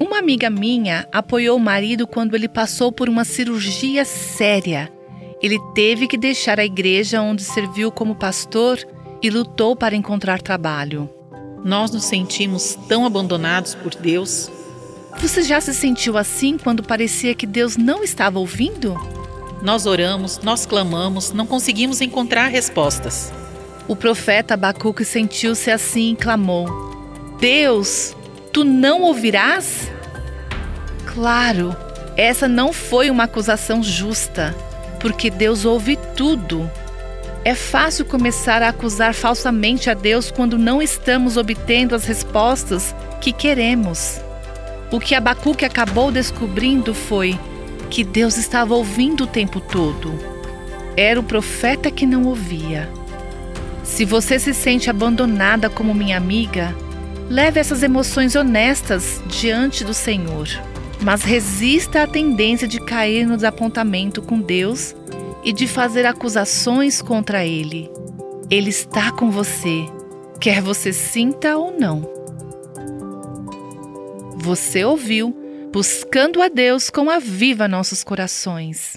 Uma amiga minha apoiou o marido quando ele passou por uma cirurgia séria. Ele teve que deixar a igreja onde serviu como pastor e lutou para encontrar trabalho. Nós nos sentimos tão abandonados por Deus. Você já se sentiu assim quando parecia que Deus não estava ouvindo? Nós oramos, nós clamamos, não conseguimos encontrar respostas. O profeta Abacuque sentiu-se assim e clamou: Deus, tu não ouvirás? Claro, essa não foi uma acusação justa, porque Deus ouve tudo. É fácil começar a acusar falsamente a Deus quando não estamos obtendo as respostas que queremos. O que Abacuque acabou descobrindo foi que Deus estava ouvindo o tempo todo. Era o profeta que não ouvia. Se você se sente abandonada como minha amiga, leve essas emoções honestas diante do Senhor, mas resista à tendência de cair no desapontamento com Deus e de fazer acusações contra Ele. Ele está com você, quer você sinta ou não. Você ouviu Buscando a Deus com a Viva Nossos Corações.